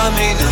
coming